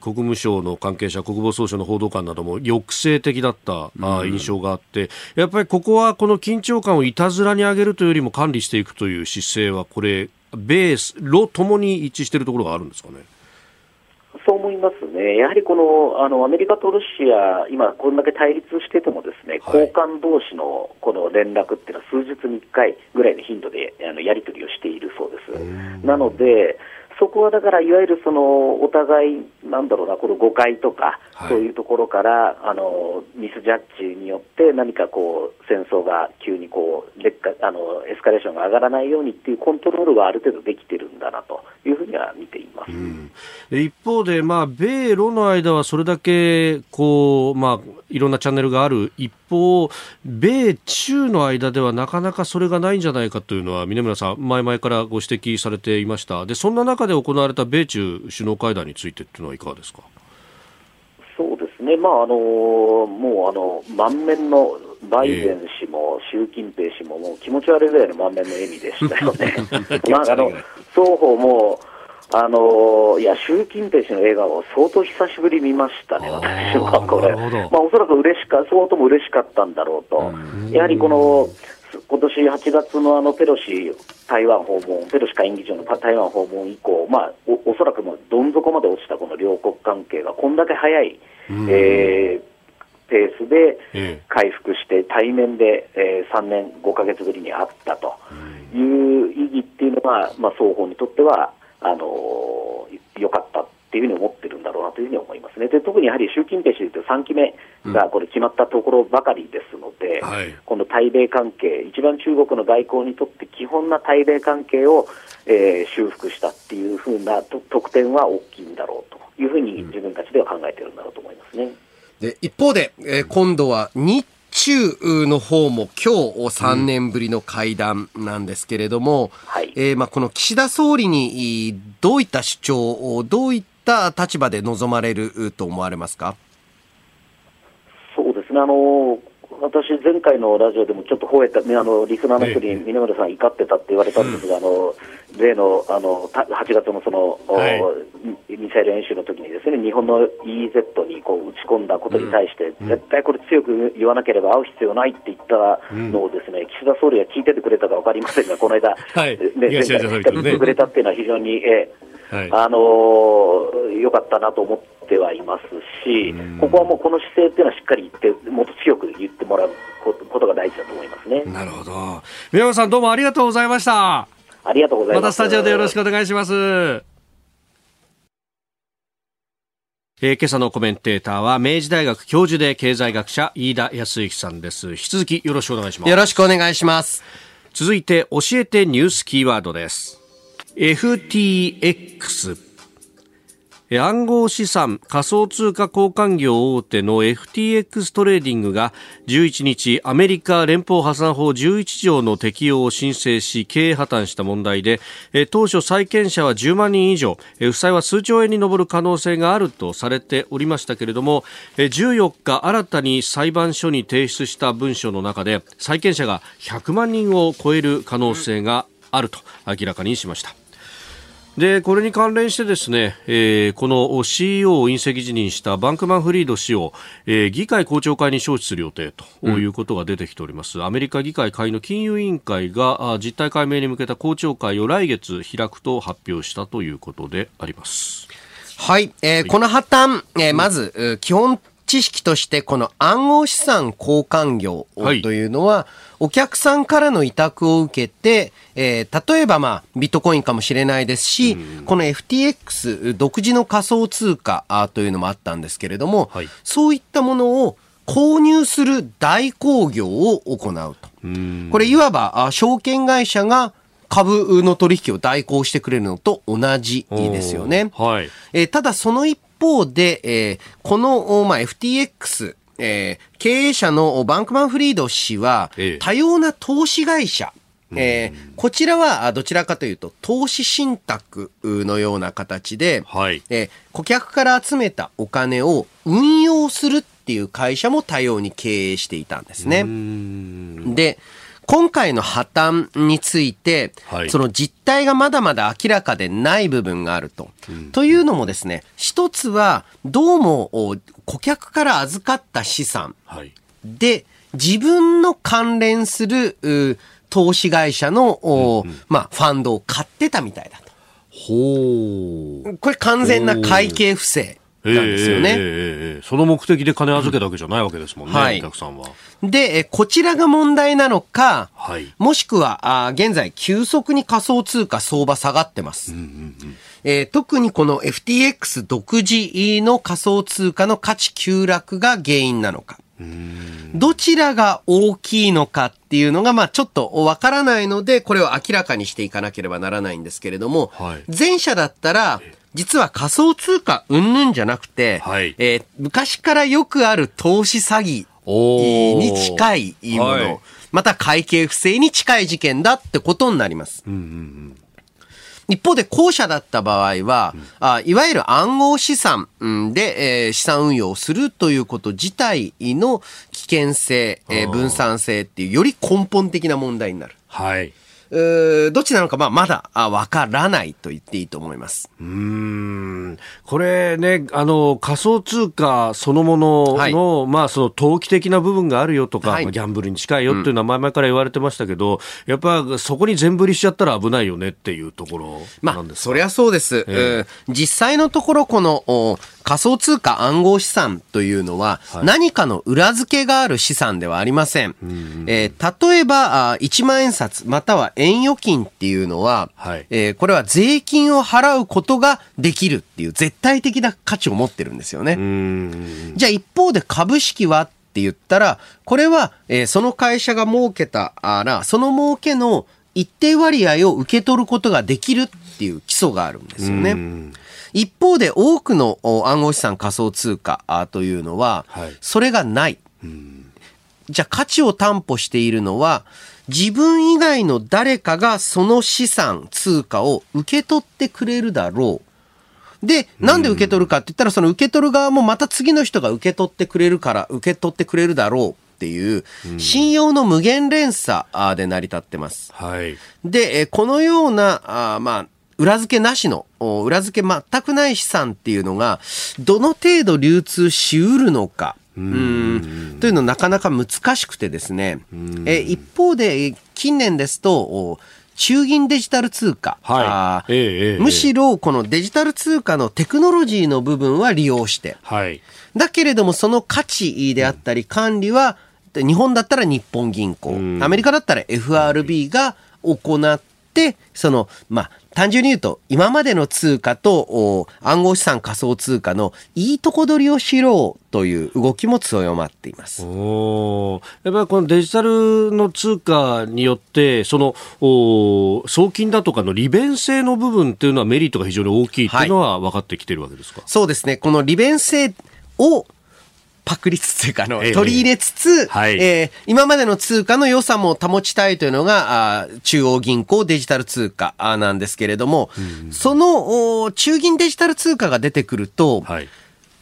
国務省の関係者、国防総省の報道官なども抑制的だった、うん、印象があって、やっぱりここはこの緊張感をいたずらに上げるというよりも管理していくという姿勢は、これ、米ロともに一致しているところがあるんですかね？そう思いますね、やはりこのあのアメリカとロシア、今、こんだけ対立してても、ですね、はい、交換同士のこの連絡っていうのは、数日に1回ぐらいの頻度であのやり取りをしているそうです。なので、そこはだから、いわゆるそのお互い、なんだろうな、この誤解とか、そういうところから、あのミスジャッジによって何かこう戦争が急にこう劣化あのエスカレーションが上がらないようにっていうコントロールはある程度できてるんだなというふうには見ています、うん、一方で、まあ、米ロの間はそれだけこう、まあ、いろんなチャンネルがある一方、米中の間ではなかなかそれがないんじゃないかというのは、峰村さん、前々からご指摘されていましたでそんな中で行われた米中首脳会談についてというのはいかがですか？ねまああのもうあの満面のバイデン氏も習近平氏ももう気持ち悪いぐらいの満面の笑みでしたよね。まあ、あの双方もあのいや習近平氏の笑顔、相当久しぶり見ましたね、私はこれ、まあ、おそらく嬉しか相当も嬉しかったんだろうと、やはりこの今年8月のあのペロシ台湾訪問、ペロシ下院議長の台湾訪問以降、まあ、おおそらくもうどん底まで落ちたこの両国関係がこんだけ早いえー、ペースで回復して、対面で、えー、3年5か月ぶりに会ったという意義っていうのは、まあ、双方にとってはあのー、よかったっていうふうに思ってるんだだろうなというふうに思いますね。で特にやはり習近平氏という3期目がこれ決まったところばかりですので、うんはい、この対米関係、一番中国の外交にとって基本な対米関係を、えー、修復したっていうふうな特典は大きいんだろうというふうに自分たちでは考えているんだろうと思いますね。で一方で、えー、今度は日中の方も今日3年ぶりの会談なんですけれども、うんはい、えー、まあこの岸田総理にどういった主張、どういった立場で臨まれると思われますか？そうですね、あの私、前回のラジオでもちょっと吠えた、あのリスナーの人に、峰村さん、怒ってたって言われたんですが、うん、あの例のあの8月のその、はい、ミサイル演習の時にですね日本の EEZ にこう打ち込んだことに対して、うん、絶対これ強く言わなければ会う必要ないって言ったのをですね、うん、岸田総理が聞いててくれたか分かりませんが、この間、はい、ね、前回言ってくれたっていうのは非常に、えー、はい、あのー、よかったなと思ってはいますし、ここはもうこの姿勢っていうのはしっかり言って、もっと強く言ってもらうことが大事だと思いますね。なるほど。宮本さんどうもありがとうございました。ありがとうございます。またスタジオでよろしくお願いします。えー、今朝のコメンテーターは明治大学教授で経済学者飯田泰之さんです。引き続きよろしくお願いします。よろしくお願いします。続いて教えてニュースキーワードです。FTX 暗号資産仮想通貨交換業大手の FTX トレーディングが11日アメリカ連邦破産法11条の適用を申請し経営破綻した問題で当初債権者は10万人以上負債は数兆円に上る可能性があるとされておりましたけれども14日新たに裁判所に提出した文書の中で債権者が100万人を超える可能性があると明らかにしました。でこれに関連してですね、えー、この CEO を隕石辞任したバンクマンフリード氏を、えー、議会公聴会に招致する予定ということが出てきております、うん、アメリカ議会下院の金融委員会が実態解明に向けた公聴会を来月開くと発表したということであります。はい、えー、はい、この破綻、えー、まず、うん、基本知識としてこの暗号資産交換業というのは、お客さんからの委託を受けて、えー、例えばまあビットコインかもしれないですし、この FTX 独自の仮想通貨というのもあったんですけれども、はい、そういったものを購入する代行業を行うと。これいわば証券会社が株の取引を代行してくれるのと同じですよね。はい、えー、ただその一方で、えー、この、まあ、FTX、えー、経営者のバンクマンフリード氏は、多様な投資会社、えー、こちらはどちらかというと投資信託のような形で、はい、えー、顧客から集めたお金を運用するっていう会社も多様に経営していたんですね。で、今回の破綻について、はい、その実態がまだまだ明らかでない部分があると。うん、というのもですね、一つは、どうも顧客から預かった資産で、自分の関連する投資会社の、うんうん、まあ、ファンドを買ってたみたいだと。ほう。これ完全な会計不正。なんですよね、えーえ。ー、その目的で金預けたわけじゃないわけですもんね、はい、お客さんは。で、こちらが問題なのか、はい、もしくはあ現在、急速に仮想通貨相場下がってます。うんうんうん。えー、特にこの FTX 独自の仮想通貨の価値急落が原因なのか。どちらが大きいのかっていうのが、まあちょっとわからないので、これを明らかにしていかなければならないんですけれども、はい、前者だったら、実は仮想通貨うんぬんじゃなくて、はい、えー、昔からよくある投資詐欺に近いもの、はい、また会計不正に近い事件だってことになります。うんうんうん。一方で後者だった場合は、うん、あいわゆる暗号資産で、えー、資産運用をするということ自体の危険性、えー、分散性っていうより根本的な問題になる。はい。どっちなのか、まあ、まだわからないと言っていいと思います。うん。これね、あの、仮想通貨そのものの、はい、まあ、その投機的な部分があるよとか、はい、ギャンブルに近いよっていうのは前々から言われてましたけど、うん、やっぱそこに全振りしちゃったら危ないよねっていうところなんですか、まあ、そりゃそうです。えー、実際のところ、この、仮想通貨暗号資産というのは、何かの裏付けがある資産ではありません。えー、例えば、1万円札または円預金っていうのは、はい、えー、これは税金を払うことができるっていう絶対的な価値を持ってるんですよね。じゃあ一方で株式はって言ったら、これは、えー、その会社が儲けたら、その儲けの一定割合を受け取ることができるっていう基礎があるんですよね。一方で多くの暗号資産仮想通貨というのは、それがない。じゃあ価値を担保しているのは、自分以外の誰かがその資産、通貨を受け取ってくれるだろう。で、なんで受け取るかって言ったら、その受け取る側もまた次の人が受け取ってくれるから、受け取ってくれるだろうっていう、信用の無限連鎖で成り立ってます。はい。で、このような、あまあ、裏付けなしの、裏付け全くない資産っていうのが、どの程度流通しうるのか。うん。というのはなかなか難しくてですね。え一方で、近年ですと、中銀デジタル通貨、はい、ええ、むしろこのデジタル通貨のテクノロジーの部分は利用して、はい、だけれどもその価値であったり管理は、日本だったら日本銀行、アメリカだったら FRB が行って、その、まあ、単純に言うと、今までの通貨と暗号資産仮想通貨のいいとこ取りをしろうという動きも強まっています。おやっぱりこのデジタルの通貨によって、そのお送金だとかの利便性の部分っていうのはメリットが非常に大きいというのは分かってきてるわけですか、はい、そうですね。この利便性をパクりつつというか、あの、取り入れつつ、はい、えー、今までの通貨の良さも保ちたいというのが、あ中央銀行デジタル通貨なんですけれども、うん、その中銀デジタル通貨が出てくると、はい、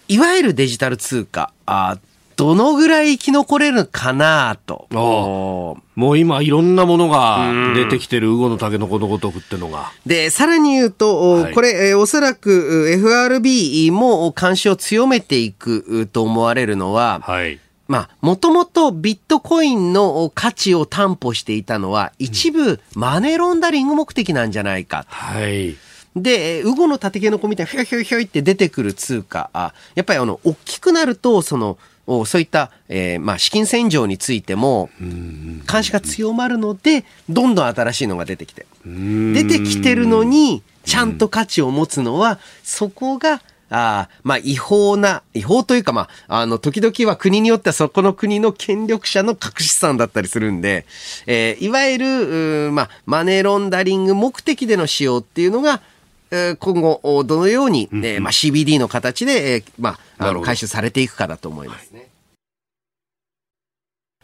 いわゆるデジタル通貨あどのぐらい生き残れるかなと。もう今いろんなものが出てきてる、ウゴのタケノコのごとくってのが。で、さらに言うと、はい、これ、えー、おそらく FRB も監視を強めていくと思われるのは、はい。まあ、もともとビットコインの価値を担保していたのは、一部マネーロンダリング目的なんじゃないか。はい。で、ウゴのタケノコみたいなひょひょひょいって出てくる通貨、あやっぱりあの、大きくなると、その、そういった、えー、まあ、資金洗浄についても、監視が強まるので、どんどん新しいのが出てきて。出てきてるのに、ちゃんと価値を持つのは、そこが、あまあ、違法な、違法というか、まあ、あの、時々は国によってはそこの国の権力者の隠し資産だったりするんで、えー、いわゆる、まあ、マネーロンダリング目的での使用っていうのが、今後、どのように、えーまあ、CBD の形で、えーまあ、あの回収されていくかだと思いますね。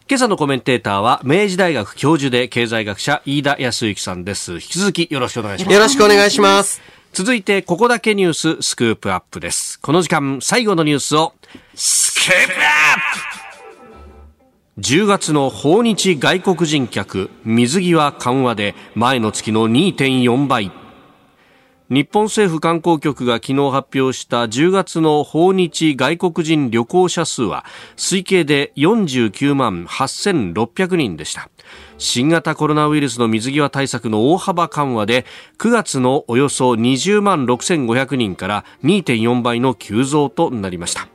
今朝のコメンテーターは明治大学教授で経済学者飯田康之さんです。引き続きよろしくお願いします。よろしくお願いします。続いて、ここだけニューススクープアップです。この時間、最後のニュースを、スクープアップ !10 月の訪日外国人客、水際緩和で前の月の2.4倍。日本政府観光局が昨日発表した10月の訪日外国人旅行者数は推計で49万8600人でした。新型コロナウイルスの水際対策の大幅緩和で9月のおよそ20万6500人から2.4倍の急増となりました。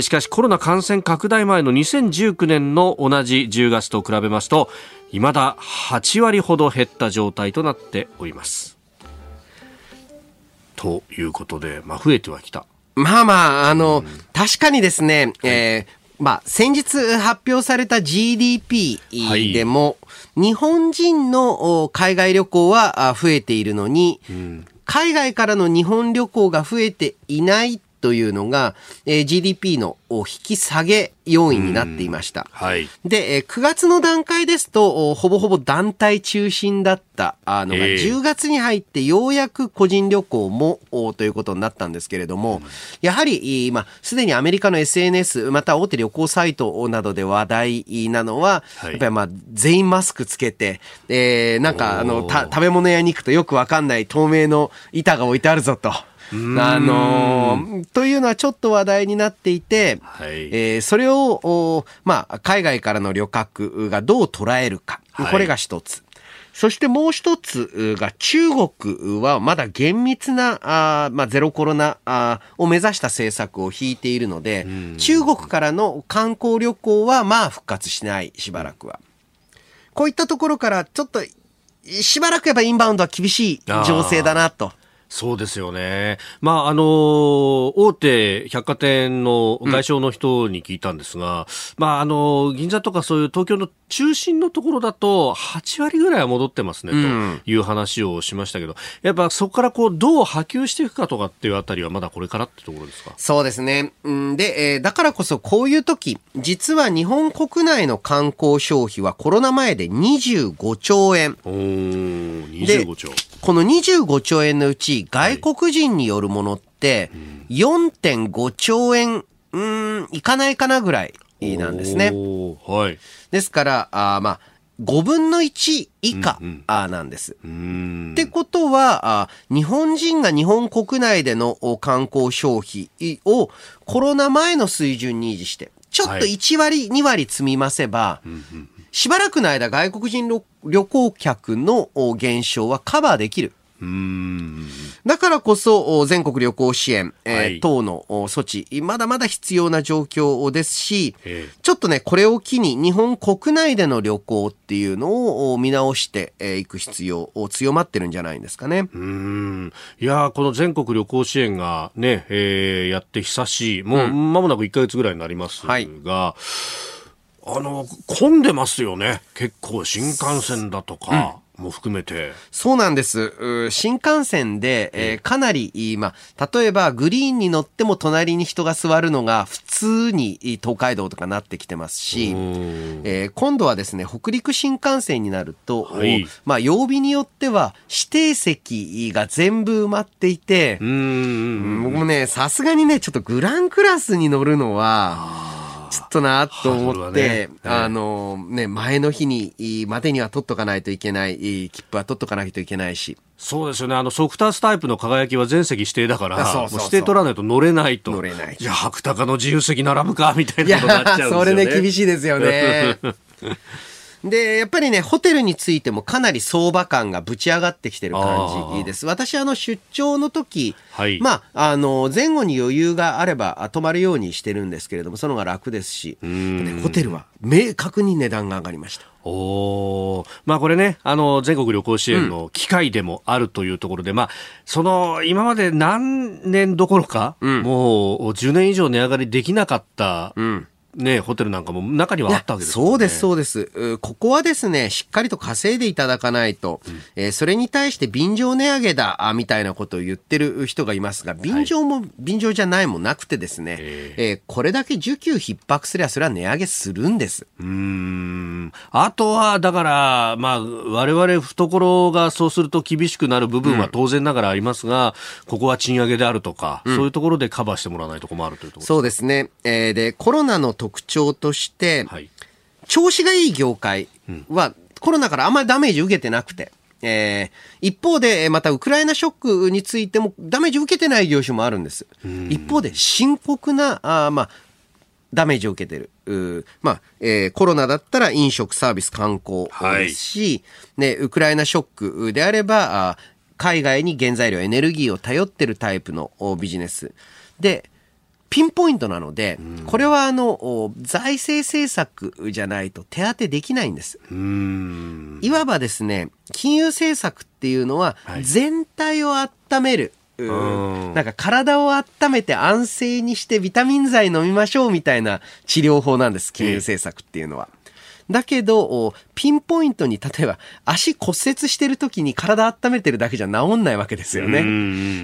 しかしコロナ感染拡大前の2019年の同じ10月と比べますと未だ8割ほど減った状態となっております。ということで、まあ、増えてはきた。まあまあ、あの、うん、確かにですね、えーまあ、先日発表された GDP でも、はい、日本人の海外旅行は増えているのに、うん、海外からの日本旅行が増えていないというのが、えー、GDP の引き下げ要因になっていました。はい。で、9月の段階ですと、ほぼほぼ団体中心だったあのが、10月に入ってようやく個人旅行もということになったんですけれども、やはり、まあ、すでにアメリカの SNS、また大手旅行サイトなどで話題なのは、やっぱりまあ、全員マスクつけて、えー、なんか、あの、食べ物屋に行くとよくわかんない透明の板が置いてあるぞと。あのー、というのはちょっと話題になっていて、はい、えー、それを、まあ、海外からの旅客がどう捉えるか、はい、これが一つ。そしてもう一つが中国はまだ厳密なあ、まあ、ゼロコロナあを目指した政策を引いているので、中国からの観光旅行はまあ復活しないしばらくは。こういったところからちょっとしばらくやっぱインバウンドは厳しい情勢だなと。そうですよね。まあ、あの、大手百貨店の外商の人に聞いたんですが、うん、まあ、あの、銀座とかそういう東京の中心のところだと、8割ぐらいは戻ってますね、という話をしましたけど、やっぱそこからこう、どう波及していくかとかっていうあたりは、まだこれからってところですか？そうですね。で、えー、だからこそこういう時、実は日本国内の観光消費はコロナ前で25兆円。お25兆。この25兆円のうち、外国人によるものって、4.5兆円、うん、いかないかなぐらいなんですね。はい。ですから、あまあ、5分の1以下、なんです。ってことはあ、日本人が日本国内での観光消費をコロナ前の水準に維持して、ちょっと1割、2割積み増せば、しばらくの間外国人旅行客の減少はカバーできる。だからこそ全国旅行支援、えー等の措置、まだまだ必要な状況ですし、ちょっとね、これを機に日本国内での旅行っていうのを見直していく必要を強まってるんじゃないんですかね。うん。いやこの全国旅行支援がね、えー、やって久しい、もう間もなく1か月ぐらいになりますが、はい。あの、混んでますよね。結構新幹線だとか。も含めて。そうなんです。新幹線で、えー、かなり、まあ、例えばグリーンに乗っても隣に人が座るのが普通に東海道とかなってきてますし、えー、今度はですね、北陸新幹線になると、はい、まあ、曜日によっては指定席が全部埋まっていて、うん僕もね、さすがにね、ちょっとグランクラスに乗るのは、ちょっとなと思って、ね、あの、ね、前の日に、までには取っとかないといけない、切符は取っとかないといけないし。そうですよね。あの、ソフタースタイプの輝きは全席指定だから、そうそう指定取らないと乗れないと。乗れない。じゃあ、白鷹の自由席並ぶか、みたいなことになっちゃうんですよね。それね、厳しいですよね。で、やっぱりね、ホテルについてもかなり相場感がぶち上がってきてる感じです。私、あの、出張の時、はい、まあ、あの、前後に余裕があれば泊まるようにしてるんですけれども、その方が楽ですし、ね、ホテルは明確に値段が上がりました。おまあこれね、あの、全国旅行支援の機会でもあるというところで、うん、まあ、その、今まで何年どころか、うん、もう10年以上値上がりできなかった、うんね、ホテルなんかも中にはあったわけです、ね、そうです、そうです。ここはですね、しっかりと稼いでいただかないと、うん、えー、それに対して便乗値上げだ、みたいなことを言ってる人がいますが、便乗も、はい、便乗じゃないもなくてですね、えー、えー、これだけ需給逼迫すれば、それは値上げするんです。うん。あとは、だから、まあ、我々懐がそうすると厳しくなる部分は当然ながらありますが、うん、ここは賃上げであるとか、うん、そういうところでカバーしてもらわないと困るというところそうですね。えー、で、コロナの特徴として、はい、調子がいい業界は、コロナからあんまりダメージ受けてなくて、えー、一方で、またウクライナショックについてもダメージ受けてない業種もあるんです。一方で深刻な、あまあ、ダメージを受けてる。まあ、えー、コロナだったら飲食、サービス、観光ですし、はい、ね、ウクライナショックであれば、あ海外に原材料、エネルギーを頼ってるタイプのビジネス。で、ピンポイントなので、これはあの財政政策じゃないと手当てできないんです。いわばですね、金融政策っていうのは全体を温める。なんか体を温めて安静にしてビタミン剤飲みましょうみたいな治療法なんです、金融政策っていうのは。だけど、ピンポイントに、例えば足骨折してる時に体温めてるだけじゃ治んないわけですよね。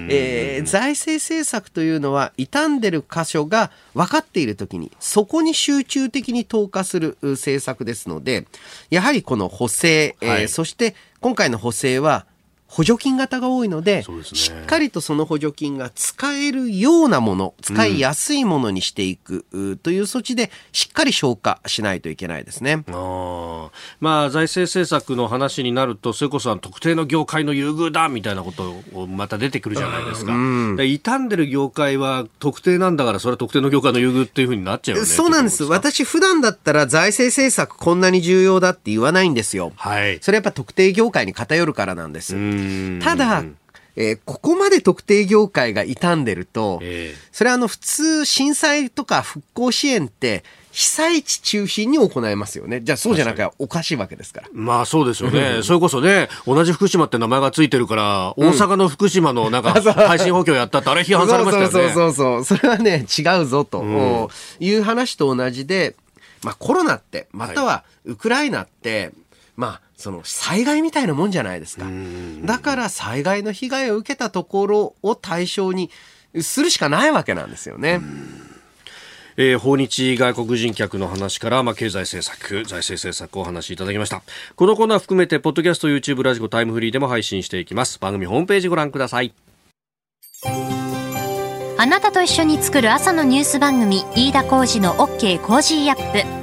えー、財政政策というのは、傷んでる箇所が分かっている時に、そこに集中的に投下する政策ですので、やはりこの補正、はい、えー、そして今回の補正は、補助金型が多いので、ね、しっかりとその補助金が使えるようなもの、使いやすいものにしていく、うん、という措置で、しっかり消化しないといけないですね。あまあ、財政政策の話になると、それこそ特定の業界の優遇だみたいなことをまた出てくるじゃないですか。うん、傷んでる業界は特定なんだから、それは特定の業界の優遇っていうふうになっちゃうよね。そうなんです。私、普段だったら財政政策こんなに重要だって言わないんですよ。はい。それやっぱ特定業界に偏るからなんです。ただ、えー、ここまで特定業界が傷んでると、えー、それはあの普通震災とか復興支援って被災地中心に行いますよね。じゃあそうじゃなきゃおかしいわけですから。まあそうですよね。それこそね、同じ福島って名前がついてるから、大阪の福島のなんか 配信補強やったってあれ批判されましたよね。そうそうそうそれはね、違うぞと。いう話と同じで、まあコロナって、またはウクライナって、まあその災害みたいなもんじゃないですか。だから災害の被害を受けたところを対象にするしかないわけなんですよね。えー、訪日外国人客の話から、まあ、経済政策、財政政策をお話しいただきました。このコーナー含めて、ポッドキャスト、YouTube、ラジコ、タイムフリーでも配信していきます。番組ホームページご覧ください。あなたと一緒に作る朝のニュース番組、飯田浩司の OK Cozy up。